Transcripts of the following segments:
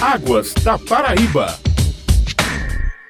Águas da Paraíba.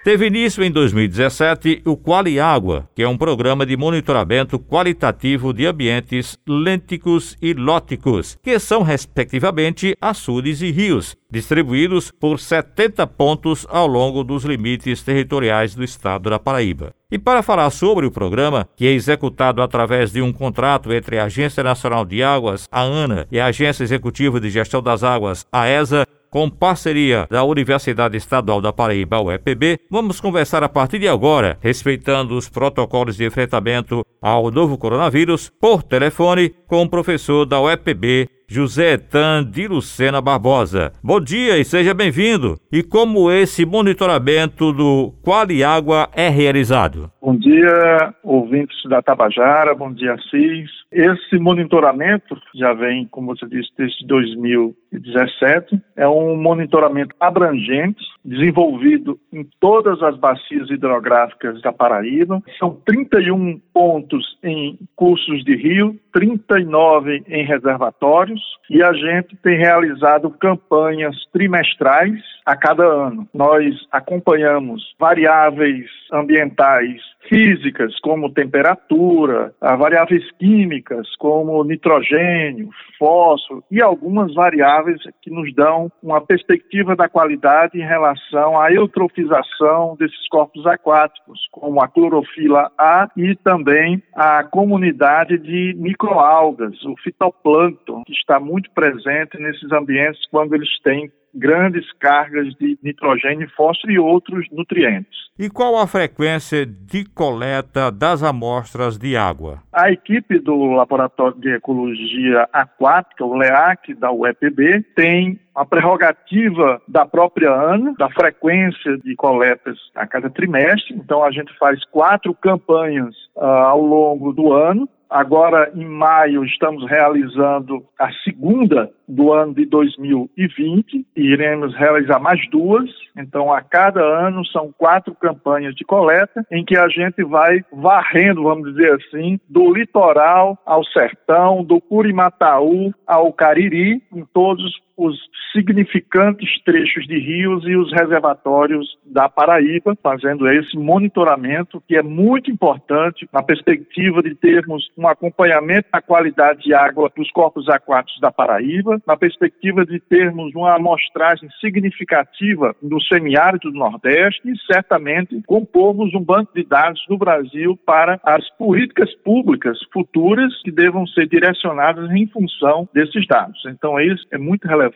Teve início em 2017 o Quali Água, que é um programa de monitoramento qualitativo de ambientes lênticos e lóticos, que são respectivamente açudes e rios, distribuídos por 70 pontos ao longo dos limites territoriais do estado da Paraíba. E para falar sobre o programa, que é executado através de um contrato entre a Agência Nacional de Águas, a ANA, e a Agência Executiva de Gestão das Águas, a ESA, com parceria da Universidade Estadual da Paraíba, UEPB, vamos conversar a partir de agora, respeitando os protocolos de enfrentamento ao novo coronavírus, por telefone, com o professor da UEPB, José Etan de Lucena Barbosa. Bom dia e seja bem-vindo. E como esse monitoramento do Quali Água é realizado? Bom dia, ouvintes da Tabajara, bom dia, Cis. Esse monitoramento já vem, como você disse, desde 2017. É um monitoramento abrangente, desenvolvido em todas as bacias hidrográficas da Paraíba. São 31 pontos em cursos de rio, 39 em reservatórios e a gente tem realizado campanhas trimestrais a cada ano. Nós acompanhamos variáveis ambientais físicas, como temperatura, variáveis químicas, como nitrogênio, fósforo e algumas variáveis que nos dão uma perspectiva da qualidade em relação à eutrofização desses corpos aquáticos, como a clorofila A e também a comunidade de microalgas, o fitoplâncton, que está muito presente nesses ambientes quando eles têm grandes cargas de nitrogênio, fósforo e outros nutrientes. E qual a frequência de coleta das amostras de água? A equipe do Laboratório de Ecologia Aquática, o LEAC, da UEPB, tem a prerrogativa da própria ANA, da frequência de coletas a cada trimestre. Então, a gente faz quatro campanhas uh, ao longo do ano. Agora, em maio, estamos realizando a segunda do ano de 2020 e iremos realizar mais duas. Então, a cada ano são quatro campanhas de coleta em que a gente vai varrendo, vamos dizer assim, do litoral ao sertão, do Curimataú ao Cariri, em todos os significantes trechos de rios e os reservatórios da Paraíba, fazendo esse monitoramento que é muito importante na perspectiva de termos um acompanhamento da qualidade de água dos corpos aquáticos da Paraíba, na perspectiva de termos uma amostragem significativa no semiárido do Nordeste e certamente compormos um banco de dados no Brasil para as políticas públicas futuras que devam ser direcionadas em função desses dados. Então, isso é muito relevante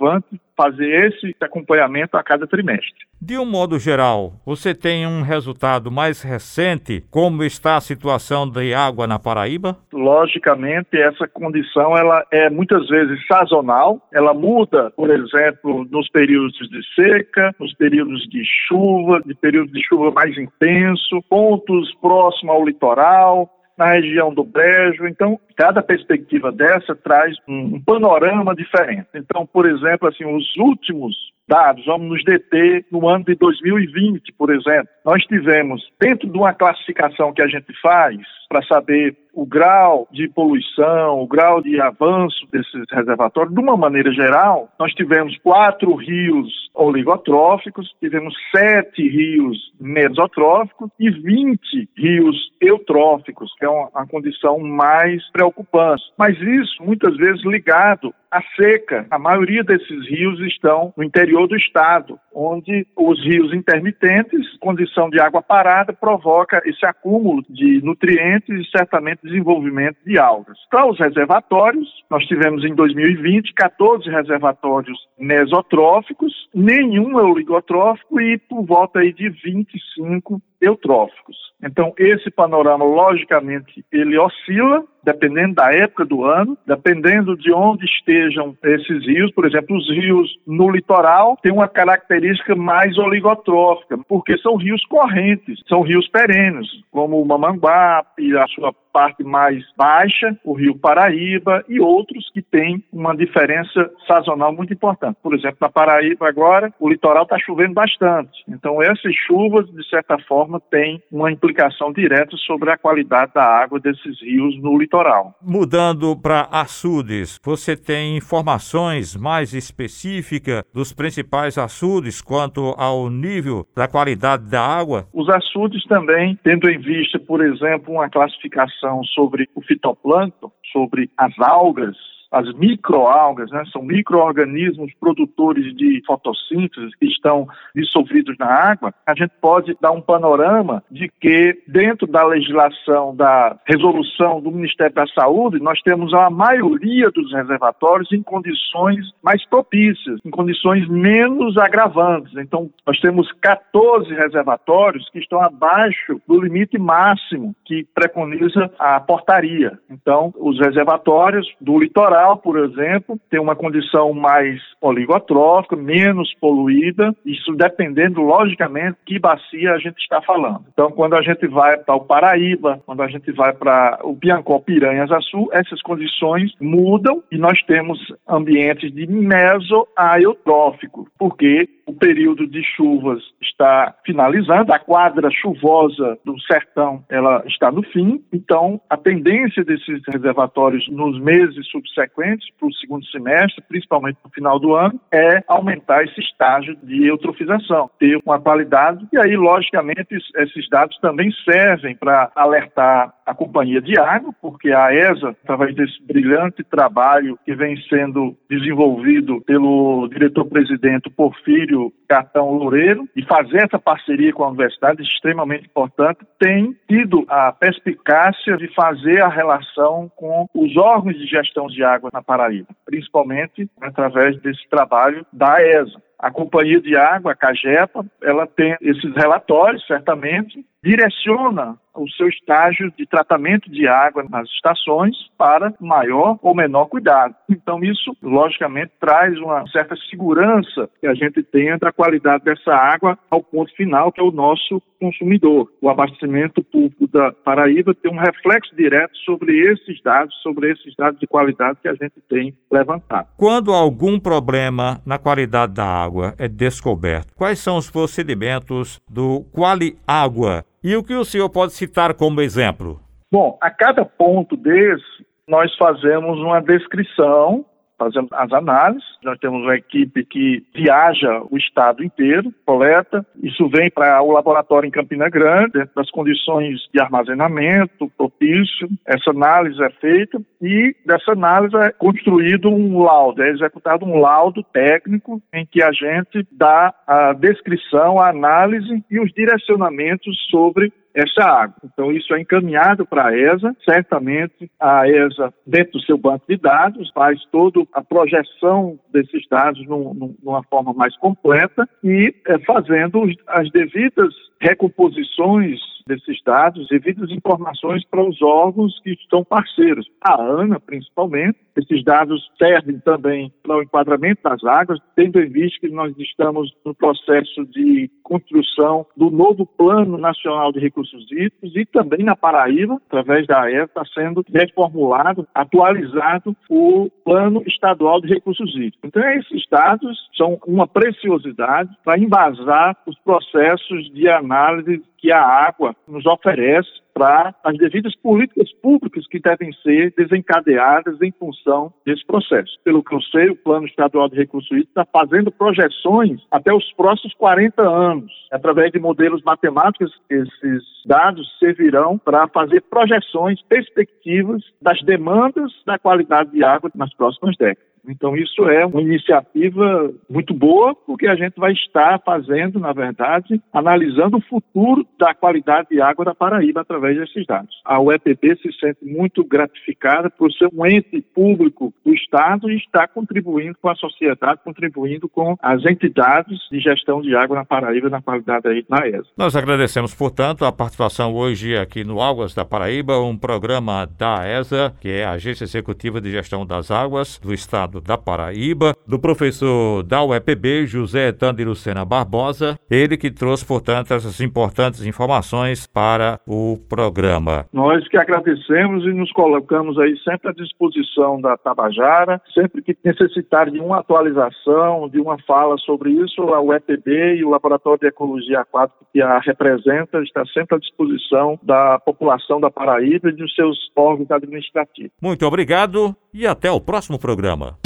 fazer esse acompanhamento a cada trimestre. De um modo geral, você tem um resultado mais recente? Como está a situação de água na Paraíba? Logicamente, essa condição ela é muitas vezes sazonal. Ela muda, por exemplo, nos períodos de seca, nos períodos de chuva, de períodos de chuva mais intenso, pontos próximos ao litoral, na região do Brejo. Então, cada perspectiva dessa traz um, panorama diferente. Então, por exemplo, assim, os últimos dados, vamos nos deter no ano de 2020, por exemplo. Nós tivemos, dentro de uma classificação que a gente faz para saber o grau de poluição, o grau de avanço desses reservatórios, de uma maneira geral, nós tivemos quatro rios oligotróficos, tivemos sete rios mesotróficos e 20 rios eutróficos, que é uma, uma condição mais preocupante. Mas isso, muitas vezes, ligado à seca. A maioria desses rios estão no interior do estado, onde os rios intermitentes, condição de água parada, provoca esse acúmulo de nutrientes e certamente desenvolvimento de algas. Para os reservatórios, nós tivemos em 2020 14 reservatórios mesotróficos, nenhum é oligotrófico e por volta aí de 25 eutróficos. Então, esse panorama, logicamente, ele oscila dependendo da época do ano, dependendo de onde estejam esses rios. Por exemplo, os rios no litoral têm uma característica mais oligotrófica, porque são rios correntes, são rios perenes, como o Mamanguape, a sua parte mais baixa, o Rio Paraíba e outros que têm uma diferença sazonal muito importante. Por exemplo, na Paraíba agora, o litoral está chovendo bastante. Então, essas chuvas, de certa forma, têm uma implicação direta sobre a qualidade da água desses rios no litoral litoral. Mudando para açudes, você tem informações mais específicas dos principais açudes quanto ao nível da qualidade da água? Os açudes também, tendo em vista, por exemplo, uma classificação sobre o fitoplâncton, sobre as algas, as microalgas, né, são microorganismos produtores de fotossíntese que estão dissolvidos na água, a gente pode dar um panorama de que dentro da legislação da resolução do Ministério da Saúde, nós temos a maioria dos reservatórios em condições mais propícias, em condições menos agravantes. Então, nós temos 14 reservatórios que estão abaixo do limite máximo que preconiza a portaria. Então, os reservatórios do litoral por exemplo, tem uma condição mais oligotrófica, menos poluída, isso dependendo, logicamente, que bacia a gente está falando. Então, quando a gente vai para o Paraíba, quando a gente vai para o Piancó Piranhas Açu, essas condições mudam e nós temos ambientes de mesoaeutrófico, porque o período de chuvas está finalizando, a quadra chuvosa do sertão ela está no fim, então a tendência desses reservatórios nos meses subsequentes para o segundo semestre, principalmente no final do ano, é aumentar esse estágio de eutrofização, ter uma qualidade. E aí logicamente esses dados também servem para alertar a companhia de água, porque a ESA, através desse brilhante trabalho que vem sendo desenvolvido pelo diretor-presidente Porfírio Cartão Loureiro, e fazer essa parceria com a universidade extremamente importante, tem tido a perspicácia de fazer a relação com os órgãos de gestão de água na Paraíba, principalmente através desse trabalho da ESA. A companhia de água, a CAGEPA, ela tem esses relatórios, certamente, direciona o seu estágio de tratamento de água nas estações para maior ou menor cuidado. Então, isso, logicamente, traz uma certa segurança que a gente tenha da qualidade dessa água ao ponto final, que é o nosso consumidor. O abastecimento público da Paraíba tem um reflexo direto sobre esses dados, sobre esses dados de qualidade que a gente tem levantado. Quando algum problema na qualidade da água é descoberto, quais são os procedimentos do Quali Água e o que o senhor pode citar como exemplo? Bom, a cada ponto desse, nós fazemos uma descrição fazemos as análises. Nós temos uma equipe que viaja o estado inteiro, coleta. Isso vem para o laboratório em Campina Grande, dentro das condições de armazenamento propício. Essa análise é feita e dessa análise é construído um laudo, é executado um laudo técnico em que a gente dá a descrição, a análise e os direcionamentos sobre essa água. Então, isso é encaminhado para a ESA. Certamente, a ESA, dentro do seu banco de dados, faz toda a projeção desses dados num, numa forma mais completa e é, fazendo as devidas recomposições desses dados, devidas informações para os órgãos que estão parceiros. A ANA, principalmente. Esses dados servem também para o enquadramento das águas, tendo em vista que nós estamos no processo de construção do novo Plano Nacional de Recursos Hídricos e também na Paraíba, através da AER, está sendo reformulado, atualizado o Plano Estadual de Recursos Hídricos. Então, esses dados são uma preciosidade para embasar os processos de análise que a água nos oferece para as devidas políticas públicas que devem ser desencadeadas em função desse processo. Pelo que eu sei, o Plano Estadual de Recursos Hídricos está fazendo projeções até os próximos 40 anos. Através de modelos matemáticos, esses dados servirão para fazer projeções, perspectivas das demandas da qualidade de água nas próximas décadas. Então, isso é uma iniciativa muito boa, porque a gente vai estar fazendo, na verdade, analisando o futuro da qualidade de água da Paraíba através desses dados. A UEPB se sente muito gratificada por ser um ente público do Estado e estar contribuindo com a sociedade, contribuindo com as entidades de gestão de água na Paraíba na qualidade aí na ESA. Nós agradecemos, portanto, a participação hoje aqui no Águas da Paraíba, um programa da ESA, que é a Agência Executiva de Gestão das Águas do Estado estado da Paraíba, do professor da UEPB, José Etando Lucena Barbosa, ele que trouxe, portanto, essas importantes informações para o programa. Nós que agradecemos e nos colocamos aí sempre à disposição da Tabajara, sempre que necessitar de uma atualização, de uma fala sobre isso, a UEPB e o Laboratório de Ecologia Aquática que a representa está sempre à disposição da população da Paraíba e dos seus órgãos administrativos. Muito obrigado e até o próximo programa.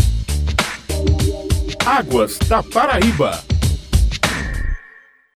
Águas da Paraíba.